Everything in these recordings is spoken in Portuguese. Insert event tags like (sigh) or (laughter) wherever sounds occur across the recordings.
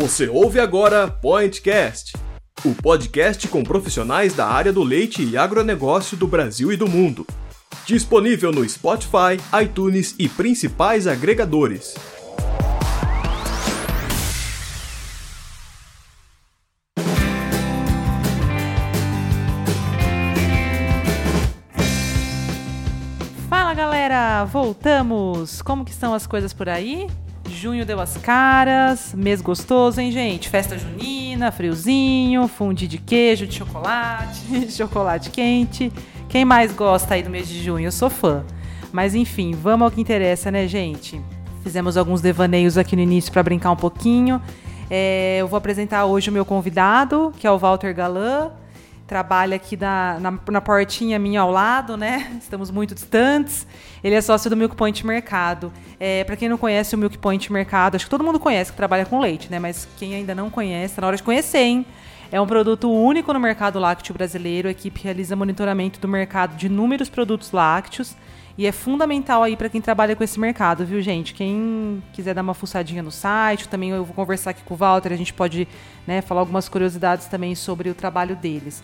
Você ouve agora Pointcast, o podcast com profissionais da área do leite e agronegócio do Brasil e do mundo. Disponível no Spotify, iTunes e principais agregadores. Fala galera, voltamos! Como que estão as coisas por aí? Junho deu as caras, mês gostoso, hein, gente? Festa junina, friozinho, fundi de queijo, de chocolate, (laughs) chocolate quente. Quem mais gosta aí do mês de junho? Eu sou fã. Mas enfim, vamos ao que interessa, né, gente? Fizemos alguns devaneios aqui no início para brincar um pouquinho. É, eu vou apresentar hoje o meu convidado, que é o Walter Galan trabalha aqui na, na, na, portinha minha ao lado, né? Estamos muito distantes. Ele é sócio do Milk Point Mercado. É, para quem não conhece o Milk Point Mercado, acho que todo mundo conhece que trabalha com leite, né? Mas quem ainda não conhece, tá na hora de conhecer, hein? É um produto único no mercado lácteo brasileiro. A equipe realiza monitoramento do mercado de inúmeros produtos lácteos e é fundamental aí para quem trabalha com esse mercado, viu, gente? Quem quiser dar uma fuçadinha no site, também eu vou conversar aqui com o Walter, a gente pode né, falar algumas curiosidades também sobre o trabalho deles.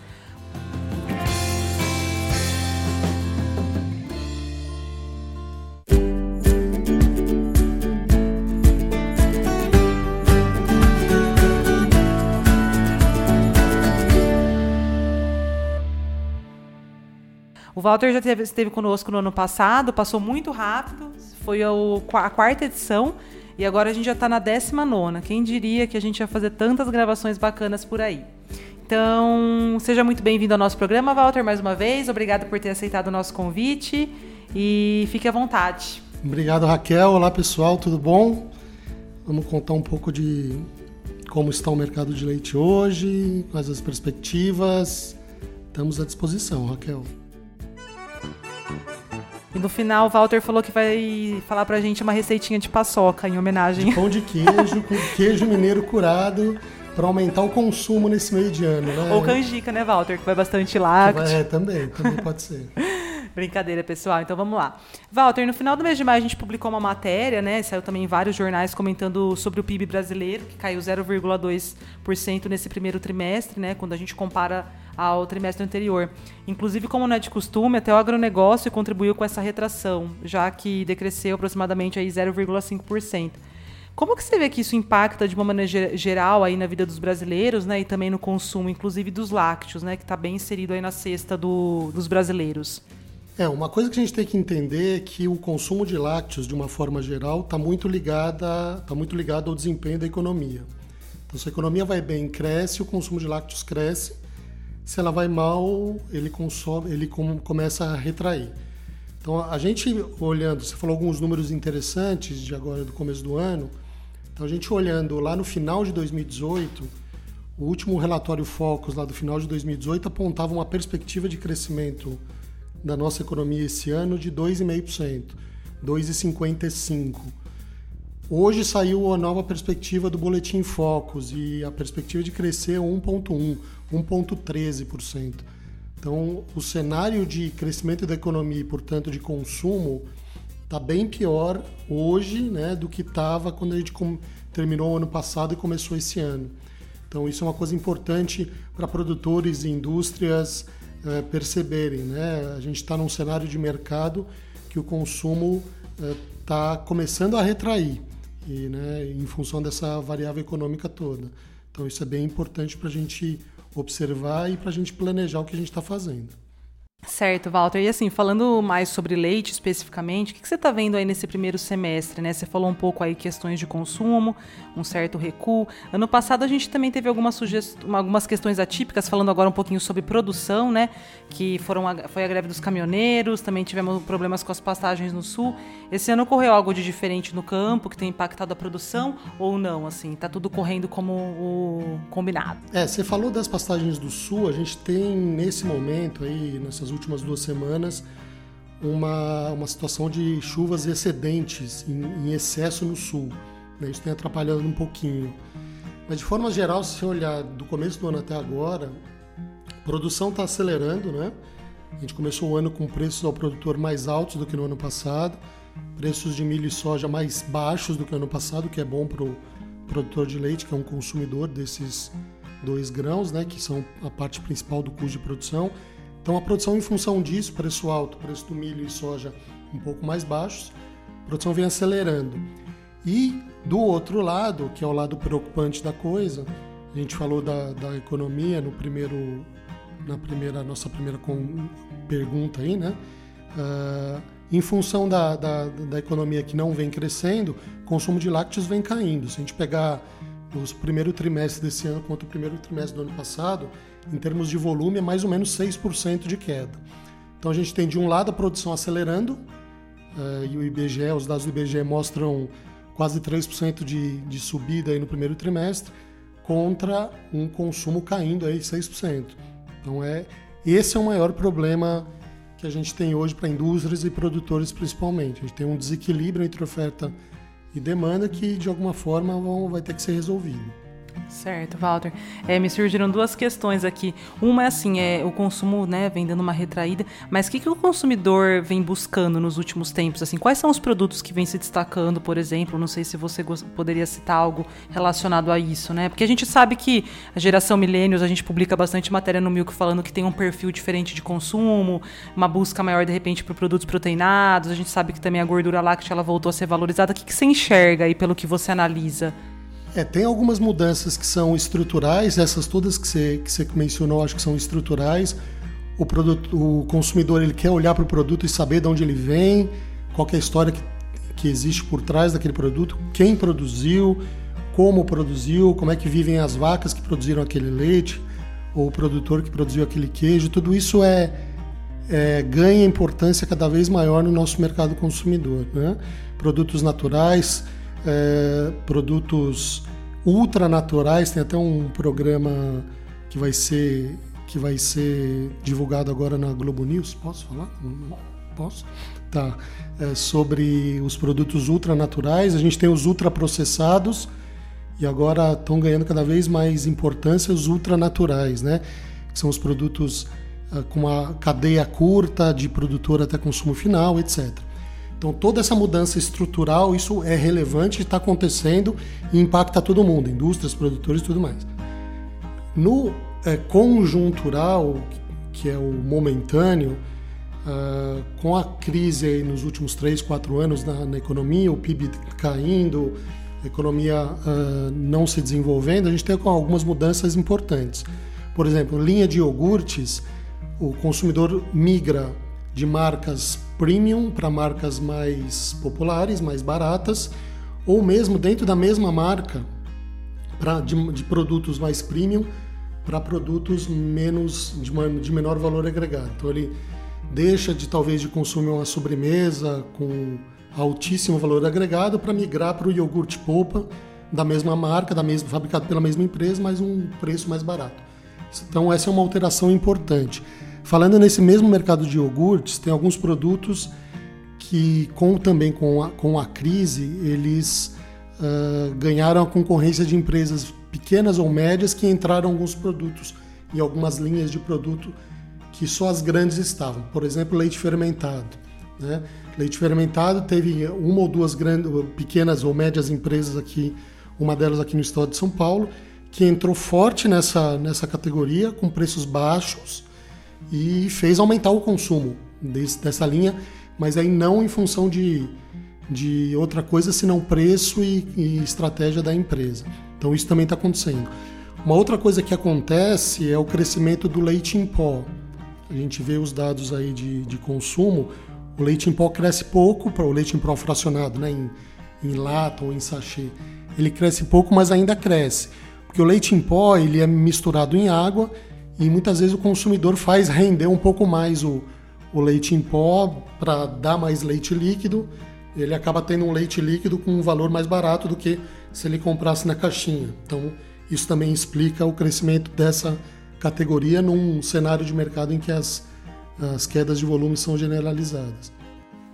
Walter já teve, esteve conosco no ano passado, passou muito rápido, foi a quarta edição e agora a gente já está na décima nona. Quem diria que a gente ia fazer tantas gravações bacanas por aí? Então, seja muito bem-vindo ao nosso programa, Walter, mais uma vez. Obrigado por ter aceitado o nosso convite e fique à vontade. Obrigado, Raquel. Olá, pessoal, tudo bom? Vamos contar um pouco de como está o mercado de leite hoje, quais as perspectivas. Estamos à disposição, Raquel. E no final, o Walter falou que vai falar pra gente uma receitinha de paçoca em homenagem. De pão de queijo, com queijo mineiro curado, para aumentar o consumo nesse meio de ano, né? Ou canjica, né, Walter? Que vai bastante lácteo. É, também, também pode ser. (laughs) Brincadeira, pessoal. Então vamos lá. Walter, no final do mês de maio a gente publicou uma matéria, né? Saiu também em vários jornais comentando sobre o PIB brasileiro, que caiu 0,2% nesse primeiro trimestre, né? Quando a gente compara ao trimestre anterior. Inclusive, como não é de costume, até o agronegócio contribuiu com essa retração, já que decresceu aproximadamente 0,5%. Como que você vê que isso impacta de uma maneira geral aí na vida dos brasileiros, né, e também no consumo, inclusive dos lácteos, né, que está bem inserido aí na cesta do, dos brasileiros? É, uma coisa que a gente tem que entender é que o consumo de lácteos, de uma forma geral, está muito, ligada, tá muito ligado ao desempenho da economia. Então, se a economia vai bem, cresce, o consumo de lácteos cresce. Se ela vai mal, ele, consome, ele começa a retrair. Então, a gente olhando, você falou alguns números interessantes de agora, do começo do ano. Então, a gente olhando lá no final de 2018, o último relatório Focus lá do final de 2018 apontava uma perspectiva de crescimento da nossa economia esse ano de 2,5%, 2,55%. Hoje saiu a nova perspectiva do Boletim Focus e a perspectiva de crescer é 1,1%, 1,13%. Então, o cenário de crescimento da economia e, portanto, de consumo está bem pior hoje né, do que estava quando a gente terminou o ano passado e começou esse ano. Então, isso é uma coisa importante para produtores e indústrias é, perceberem. Né? A gente está num cenário de mercado que o consumo está é, começando a retrair, e, né, em função dessa variável econômica toda. Então, isso é bem importante para a gente observar e para a gente planejar o que a gente está fazendo. Certo, Walter. E assim, falando mais sobre leite especificamente, o que você está vendo aí nesse primeiro semestre? Né? Você falou um pouco aí questões de consumo, um certo recuo. Ano passado a gente também teve algumas, algumas questões atípicas, falando agora um pouquinho sobre produção, né? Que foram a... foi a greve dos caminhoneiros, também tivemos problemas com as pastagens no sul. Esse ano ocorreu algo de diferente no campo, que tem impactado a produção, ou não? Assim, tá tudo correndo como o combinado? É, você falou das pastagens do sul, a gente tem nesse momento aí, nessas últimas duas semanas uma, uma situação de chuvas excedentes, em, em excesso no sul. Né? Isso tem atrapalhado um pouquinho. Mas de forma geral, se você olhar do começo do ano até agora, a produção está acelerando, né? A gente começou o ano com preços ao produtor mais altos do que no ano passado, preços de milho e soja mais baixos do que no ano passado, que é bom para o produtor de leite, que é um consumidor desses dois grãos, né, que são a parte principal do custo de produção. Então a produção em função disso, preço alto, preço do milho e soja um pouco mais baixos, a produção vem acelerando. E do outro lado, que é o lado preocupante da coisa, a gente falou da, da economia no primeiro, na primeira nossa primeira com, pergunta aí, né? Uh, em função da, da, da, economia que não vem crescendo, o consumo de lácteos vem caindo. Se a gente pegar os primeiro trimestre desse ano contra o primeiro trimestre do ano passado, em termos de volume, é mais ou menos 6% de queda. Então a gente tem de um lado a produção acelerando, uh, e o IBGE, os dados do IBGE mostram quase 3% de, de subida aí no primeiro trimestre, contra um consumo caindo aí 6%. Então é esse é o maior problema que a gente tem hoje para indústrias e produtores principalmente. A gente tem um desequilíbrio entre oferta e demanda que de alguma forma vão, vai ter que ser resolvido. Certo, Walter. É, me surgiram duas questões aqui. Uma é assim, é o consumo, né, vem dando uma retraída, mas o que, que o consumidor vem buscando nos últimos tempos? Assim, quais são os produtos que vêm se destacando, por exemplo? Não sei se você poderia citar algo relacionado a isso, né? Porque a gente sabe que a geração milênios, a gente publica bastante matéria no Milk falando que tem um perfil diferente de consumo, uma busca maior de repente por produtos proteinados. A gente sabe que também a gordura láctea ela voltou a ser valorizada. O que, que você enxerga aí pelo que você analisa? É, tem algumas mudanças que são estruturais, essas todas que você, que você mencionou, acho que são estruturais. O, produto, o consumidor ele quer olhar para o produto e saber de onde ele vem, qual é a história que, que existe por trás daquele produto, quem produziu, como produziu, como é que vivem as vacas que produziram aquele leite, ou o produtor que produziu aquele queijo. Tudo isso é, é ganha importância cada vez maior no nosso mercado consumidor. Né? Produtos naturais, é, produtos ultranaturais. Tem até um programa que vai ser que vai ser divulgado agora na Globo News. Posso falar? Posso? Tá. É sobre os produtos ultranaturais. A gente tem os ultraprocessados e agora estão ganhando cada vez mais importância os ultranaturais, né? Que são os produtos uh, com uma cadeia curta de produtor até consumo final, etc. Então, toda essa mudança estrutural, isso é relevante, está acontecendo e impacta todo mundo, indústrias, produtores e tudo mais. No é, conjuntural, que é o momentâneo, uh, com a crise nos últimos 3, 4 anos na, na, economia, o PIB caindo, a economia uh, não se desenvolvendo, a gente tem algumas mudanças importantes. Por exemplo, linha de iogurtes, o consumidor migra de marcas premium para marcas mais populares, mais baratas, ou mesmo dentro da mesma marca, pra, de, de produtos mais premium para produtos menos de, uma, de menor valor agregado. Então ele deixa de talvez de consumir uma sobremesa com altíssimo valor agregado para migrar para o iogurte polpa da mesma marca, da mesma fabricado pela mesma empresa, mas um preço mais barato. Então essa é uma alteração importante. Falando nesse mesmo mercado de iogurtes, tem alguns produtos que, com, também com a, com a crise, eles uh, ganharam a concorrência de empresas pequenas ou médias que entraram alguns produtos em algumas linhas de produto que só as grandes estavam. Por exemplo, leite fermentado. Né? Leite fermentado teve uma ou duas grandes, pequenas ou médias empresas aqui, uma delas aqui no estado de São Paulo, que entrou forte nessa, nessa categoria, com preços baixos, e fez aumentar o consumo desse, dessa linha, mas aí não em função de, de outra coisa senão preço e, e estratégia da empresa. Então isso também está acontecendo. Uma outra coisa que acontece é o crescimento do leite em pó. A gente vê os dados aí de, de consumo, o leite em pó cresce pouco, o leite em pó fracionado, né, em, em lata ou em sachê. Ele cresce pouco, mas ainda cresce. Porque o leite em pó ele é misturado em água e muitas vezes o consumidor faz render um pouco mais o, o leite em pó para dar mais leite líquido. Ele acaba tendo um leite líquido com um valor mais barato do que se ele comprasse na caixinha. Então, isso também explica o crescimento dessa categoria num cenário de mercado em que as, as quedas de volume são generalizadas.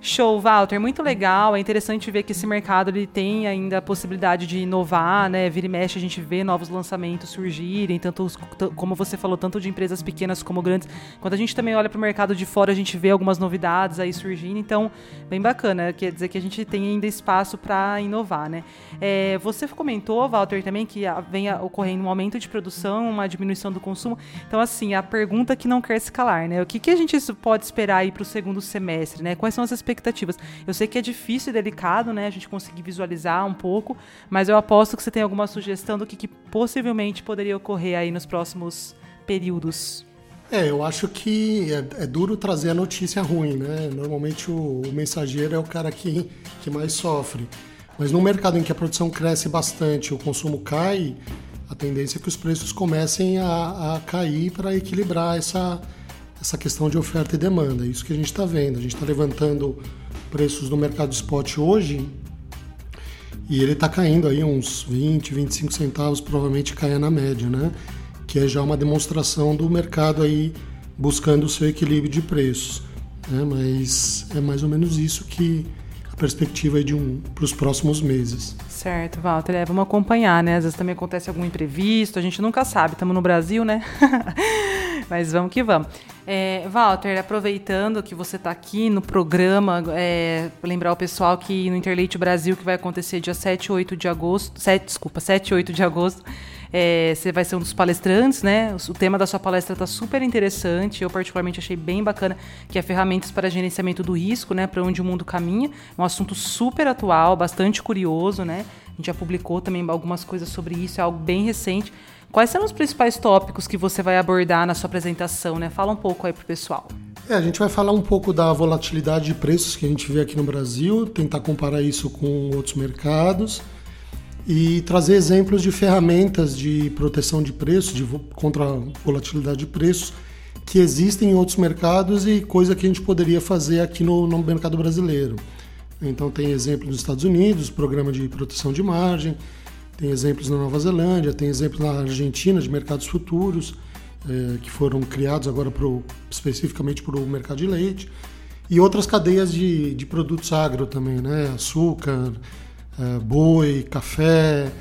Show, Walter, muito legal. É interessante ver que esse mercado ele tem ainda a possibilidade de inovar, né? Vira e mexe, a gente vê novos lançamentos surgirem, tanto como você falou, tanto de empresas pequenas como grandes. Quando a gente também olha para o mercado de fora, a gente vê algumas novidades aí surgindo. Então, bem bacana. Quer dizer que a gente tem ainda espaço para inovar, né? É, você comentou, Walter, também que vem ocorrendo um aumento de produção, uma diminuição do consumo. Então, assim, a pergunta que não quer se calar, né? O que, que a gente pode esperar aí para o segundo semestre, né? Quais são as expectativas. Eu sei que é difícil e delicado, né, a gente conseguir visualizar um pouco, mas eu aposto que você tem alguma sugestão do que, que possivelmente poderia ocorrer aí nos próximos períodos. É, eu acho que é, é, duro trazer a notícia ruim, né? Normalmente o, o, mensageiro é o cara que, que mais sofre. Mas num mercado em que a produção cresce bastante, o consumo cai, a tendência é que os preços comecem a, a cair para equilibrar essa, essa questão de oferta e demanda. É isso que a gente está vendo. A gente está levantando preços no mercado spot hoje e ele está caindo aí uns 20, 25 centavos, provavelmente caia na média, né? Que é já uma demonstração do mercado aí buscando o seu equilíbrio de preços. Né? Mas é mais ou menos isso que a perspectiva é de um para os próximos meses. Certo, Walter. É, vamos acompanhar, né? Às vezes também acontece algum imprevisto, a gente nunca sabe. Estamos no Brasil, né? (laughs) Mas vamos que vamos. É, Walter, aproveitando que você está aqui no programa, é, lembrar o pessoal que no Interleite Brasil, que vai acontecer dia 7 e 8 de agosto, 7, desculpa, 7 e 8 de agosto, é, você vai ser um dos palestrantes, né? O tema da sua palestra está super interessante. Eu, particularmente, achei bem bacana, que é ferramentas para gerenciamento do risco, né? Para onde o mundo caminha. Um assunto super atual, bastante curioso, né? A gente já publicou também algumas coisas sobre isso, é algo bem recente. Quais são os principais tópicos que você vai abordar na sua apresentação, né? Fala um pouco aí pro pessoal. É, a gente vai falar um pouco da volatilidade de preços que a gente vê aqui no Brasil, tentar comparar isso com outros mercados e trazer exemplos de ferramentas de proteção de preços, de contra a volatilidade de preços que existem em outros mercados e coisa que a gente poderia fazer aqui no, no mercado brasileiro. Então tem exemplo nos Estados Unidos, programa de proteção de margem, tem exemplos na Nova Zelândia, tem exemplos na Argentina de mercados futuros é, que foram criados agora pro, especificamente para o mercado de leite e outras cadeias de, de produtos agro também, né? Açúcar, é, boi, café,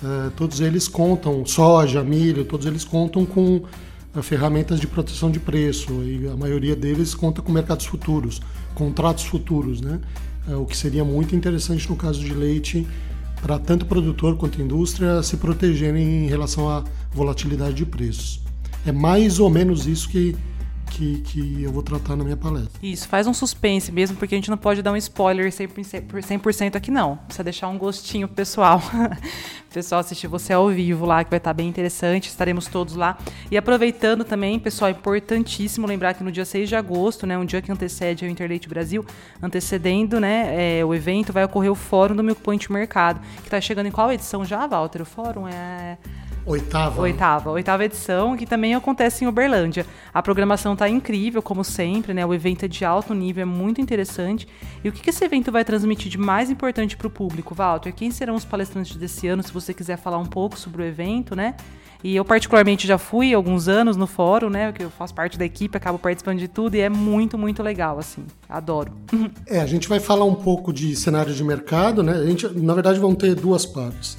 é, todos eles contam, soja, milho, todos eles contam com ferramentas de proteção de preço e a maioria deles conta com mercados futuros, contratos futuros, né? o que seria muito interessante no caso de leite para tanto produtor quanto indústria se protegerem em relação à volatilidade de preços. É mais ou menos isso que que, que eu vou tratar na minha palestra. Isso, faz um suspense mesmo, porque a gente não pode dar um spoiler 100%, aqui não. Precisa deixar um gostinho pessoal. (laughs) pessoal assistir você ao vivo lá, que vai estar bem interessante, estaremos todos lá. E aproveitando também, pessoal, importantíssimo lembrar que no dia 6 de agosto, né, um dia que antecede o Interleite Brasil, antecedendo né, é, o evento, vai ocorrer o Fórum do Milk Point Mercado, que está chegando em qual edição já, Walter? O Fórum é... Oitava. Oitava. Oitava edição, que também acontece em Uberlândia. A programação está incrível, como sempre, né? O evento é de alto nível, é muito interessante. E o que esse evento vai transmitir de mais importante para o público, Walter? Quem serão os palestrantes desse ano, se você quiser falar um pouco sobre o evento, né? E eu, particularmente, já fui alguns anos no fórum, né? Que eu faço parte da equipe, acabo participando de tudo e é muito, muito legal, assim. Adoro. (laughs) É, a gente vai falar um pouco de cenário de mercado, né? A gente, na verdade, vão ter duas partes.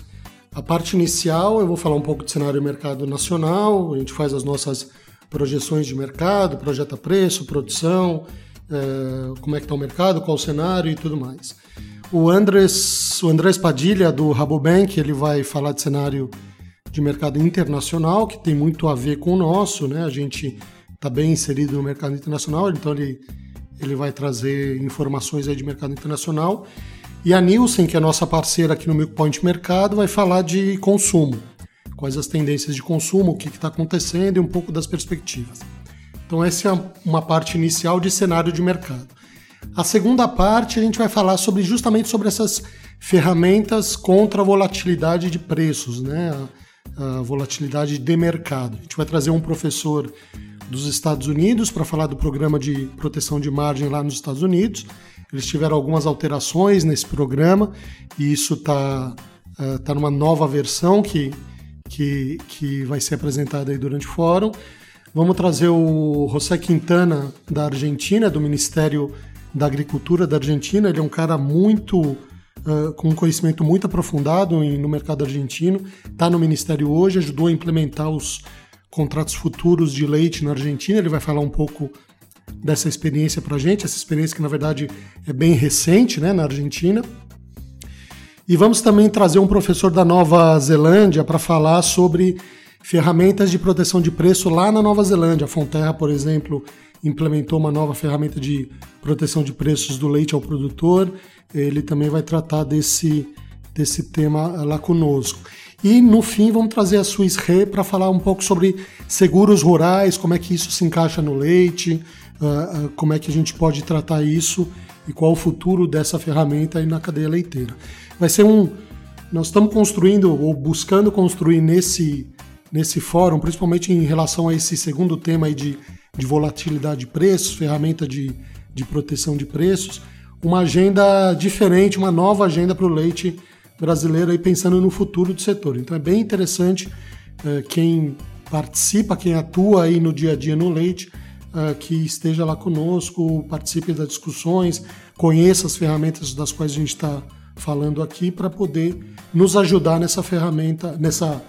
A parte inicial eu vou falar um pouco de cenário mercado nacional, a gente faz as nossas projeções de mercado, projeta preço, produção, é, como é que está o mercado, qual o cenário e tudo mais. O Andrés, o Andrés Padilha, do Rabobank, ele vai falar de cenário de mercado internacional, que tem muito a ver com o nosso, né? A gente está bem inserido no mercado internacional, então ele, ele vai trazer informações aí de mercado internacional. E a Nielsen, que é nossa parceira aqui no Milk Point Mercado, vai falar de consumo. Quais as tendências de consumo, o que está acontecendo e um pouco das perspectivas. Então, essa é uma parte inicial de cenário de mercado. A segunda parte, a gente vai falar sobre justamente sobre essas ferramentas contra a volatilidade de preços, né? a, a volatilidade de mercado. A gente vai trazer um professor dos Estados Unidos para falar do programa de proteção de margem lá nos Estados Unidos eles tiveram algumas alterações nesse programa e isso está é, tá numa nova versão que, que, que vai ser apresentada aí durante o fórum. Vamos trazer o José Quintana, da Argentina, do Ministério da agricultura da Argentina. Ele é um cara muito uh, com um conhecimento muito aprofundado em, no mercado argentino. Está no ministério hoje, ajudou a implementar os contratos futuros de leite na Argentina. Ele vai falar um pouco dessa experiência para a gente, essa experiência que na verdade é bem recente, né, na Argentina. E vamos também trazer um professor da Nova Zelândia para falar sobre ferramentas de proteção de preço lá na Nova Zelândia. A Fonterra, por exemplo, implementou uma nova ferramenta de proteção de preços do leite ao produtor. Ele também vai tratar desse, desse tema lá conosco. E no fim vamos trazer a Re para falar um pouco sobre seguros rurais, como é que isso se encaixa no leite, uh, como é que a gente pode tratar isso e qual o futuro dessa ferramenta aí na cadeia leiteira vai ser um. Nós estamos construindo ou buscando construir nesse, nesse fórum, principalmente em relação a esse segundo tema aí de, de volatilidade de preços, ferramenta de, de proteção de preços, uma agenda diferente, uma nova agenda para o leite brasileiro aí pensando no futuro do setor. Então é bem interessante é, quem participa, quem atua aí no dia a dia no leite, é, que esteja lá conosco, participe das discussões, conheça as ferramentas das quais a gente está falando aqui para poder nos ajudar nessa ferramenta, nessa,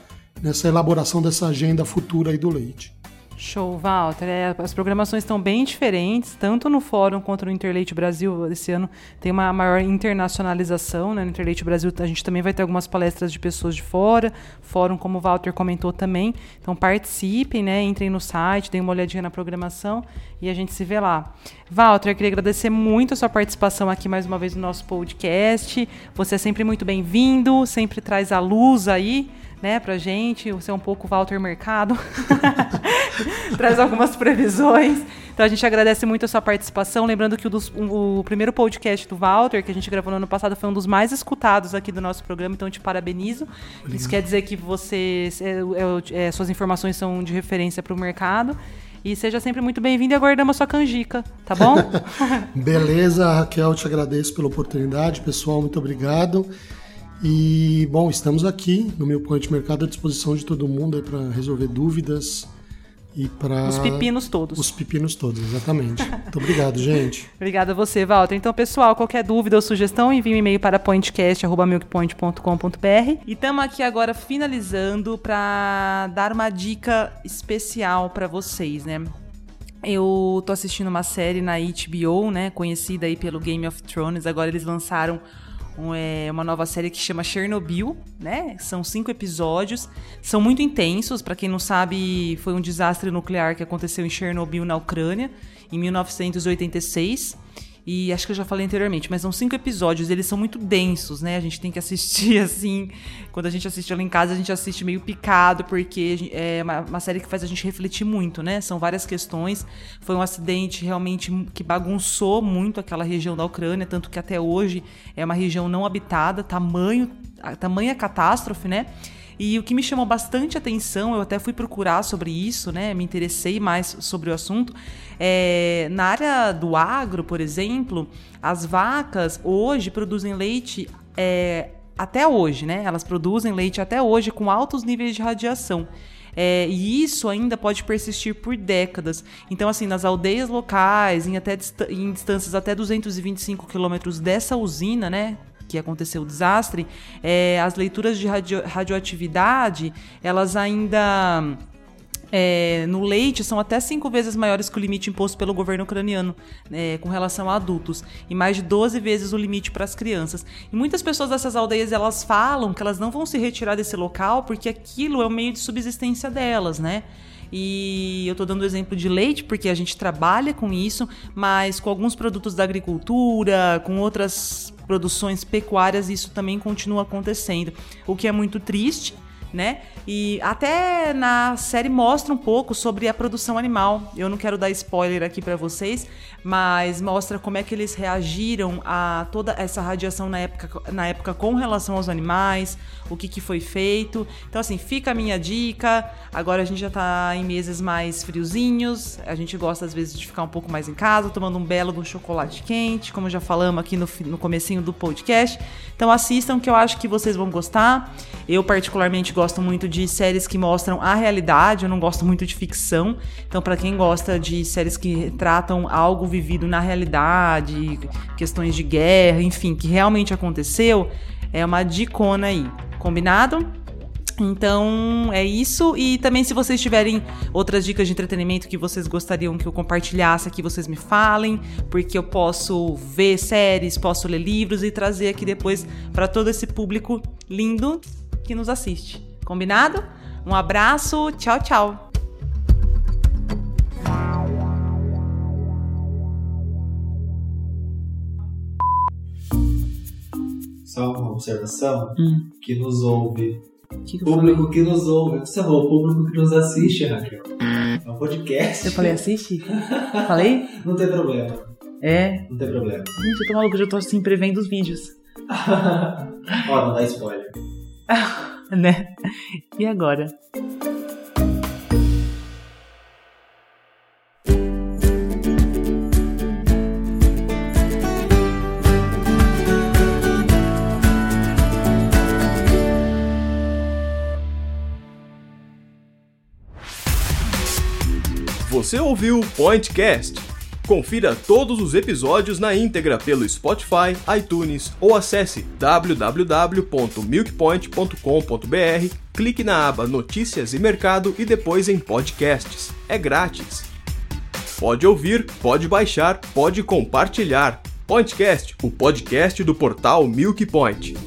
nessa elaboração dessa agenda futura aí do leite. Show, Walter. É, as programações estão bem diferentes, tanto no Fórum quanto no Interleite Brasil. Esse ano tem uma maior internacionalização. Né? No Interleite Brasil a gente também vai ter algumas palestras de pessoas de fora. Fórum, como o Walter comentou também. Então participem, né? entrem no site, deem uma olhadinha na programação e a gente se vê lá. Walter, eu queria agradecer muito a sua participação aqui mais uma vez no nosso podcast. Você é sempre muito bem-vindo, sempre traz a luz aí né, pra gente. Você é um pouco Walter Mercado. (laughs) Traz algumas previsões. Então a gente agradece muito a sua participação. Lembrando que o, dos, o, primeiro podcast do Walter, que a gente gravou no ano passado, foi um dos mais escutados aqui do nosso programa, então eu te parabenizo. Isso quer dizer que você. É, é, é, suas informações são de referência para o mercado. E seja sempre muito bem-vindo e aguardamos a sua canjica, tá bom? (laughs) Beleza, Raquel, te agradeço pela oportunidade. Pessoal, muito obrigado. E, bom, estamos aqui no meu Point Mercado à disposição de todo mundo para resolver dúvidas e para. Os pepinos todos. Os pepinos todos, exatamente. Muito obrigado, (laughs) gente. Obrigada a você, Walter. Então, pessoal, qualquer dúvida ou sugestão, envie um e-mail para pointcast.milkpoint.com.br. E estamos aqui agora finalizando para dar uma dica especial para vocês, né? Eu tô assistindo uma série na HBO, né, conhecida aí pelo Game of Thrones. Agora eles lançaram é, uma nova série que chama Chernobyl, né? São cinco episódios, são muito intensos. Para quem não sabe, foi um desastre nuclear que aconteceu em Chernobyl, na Ucrânia, em 1986. E acho que eu já falei anteriormente, mas são cinco episódios, eles são muito densos, né? A gente tem que assistir (laughs) assim. Quando a gente assiste ela em casa, a gente assiste meio picado, porque é uma, uma, série que faz a gente refletir muito, né? São várias questões. Foi um acidente realmente que bagunçou muito aquela região da Ucrânia, tanto que até hoje é uma região não habitada, tamanho, tamanha catástrofe, né? E o que me chamou bastante atenção, eu até fui procurar sobre isso, né? Me interessei mais sobre o assunto. É, na área do agro, por exemplo, as vacas hoje produzem leite é, até hoje, né? Elas produzem leite até hoje com altos níveis de radiação. É, e isso ainda pode persistir por décadas. Então, assim, nas aldeias locais, em, até, em distâncias até 225 quilômetros dessa usina, né? Que aconteceu o desastre, é, as leituras de radio, radioatividade, elas ainda é, no leite são até cinco vezes maiores que o limite imposto pelo governo ucraniano é, com relação a adultos e mais de 12 vezes o limite para as crianças. E muitas pessoas dessas aldeias elas falam que elas não vão se retirar desse local porque aquilo é o meio de subsistência delas, né? E eu estou dando o exemplo de leite porque a gente trabalha com isso, mas com alguns produtos da agricultura, com outras produções pecuárias, isso também continua acontecendo, o que é muito triste né? E até na série mostra um pouco sobre a produção animal. Eu não quero dar spoiler aqui para vocês, mas mostra como é que eles reagiram a toda essa radiação na época, na época com relação aos animais, o que, que foi feito. Então, assim, fica a minha dica. Agora a gente já tá em meses mais friozinhos, a gente gosta às vezes de ficar um pouco mais em casa, tomando um belo um chocolate quente, como já falamos aqui no, no comecinho do podcast. Então assistam que eu acho que vocês vão gostar. Eu particularmente gosto muito de séries que mostram a realidade, eu não gosto muito de ficção. Então, para quem gosta de séries que tratam algo vivido na realidade, questões de guerra, enfim, que realmente aconteceu, é uma dicona aí. Combinado? Então é isso. E também, se vocês tiverem outras dicas de entretenimento que vocês gostariam que eu compartilhasse aqui, vocês me falem, porque eu posso ver séries, posso ler livros e trazer aqui depois para todo esse público lindo que nos assiste. Combinado? Um abraço, tchau, tchau. Só uma observação Hum. que nos ouve. Que que Público falei? que nos ouve. Você falou, público que nos assiste, Raquel. É um podcast. Eu falei, assiste? falei? (laughs) Não tem problema. É. Não tem problema. Gente, eu tô maluco, eu já tô assim prevendo os vídeos. (laughs) Ó, não dá spoiler. (laughs) né? E agora? Você ouviu o Pointcast? Confira todos os episódios na íntegra pelo Spotify, iTunes ou acesse www.milkpoint.com.br, clique na aba Notícias e Mercado e depois em Podcasts. É grátis. Pode ouvir, pode baixar, pode compartilhar. Pointcast, o podcast do portal Milk Point.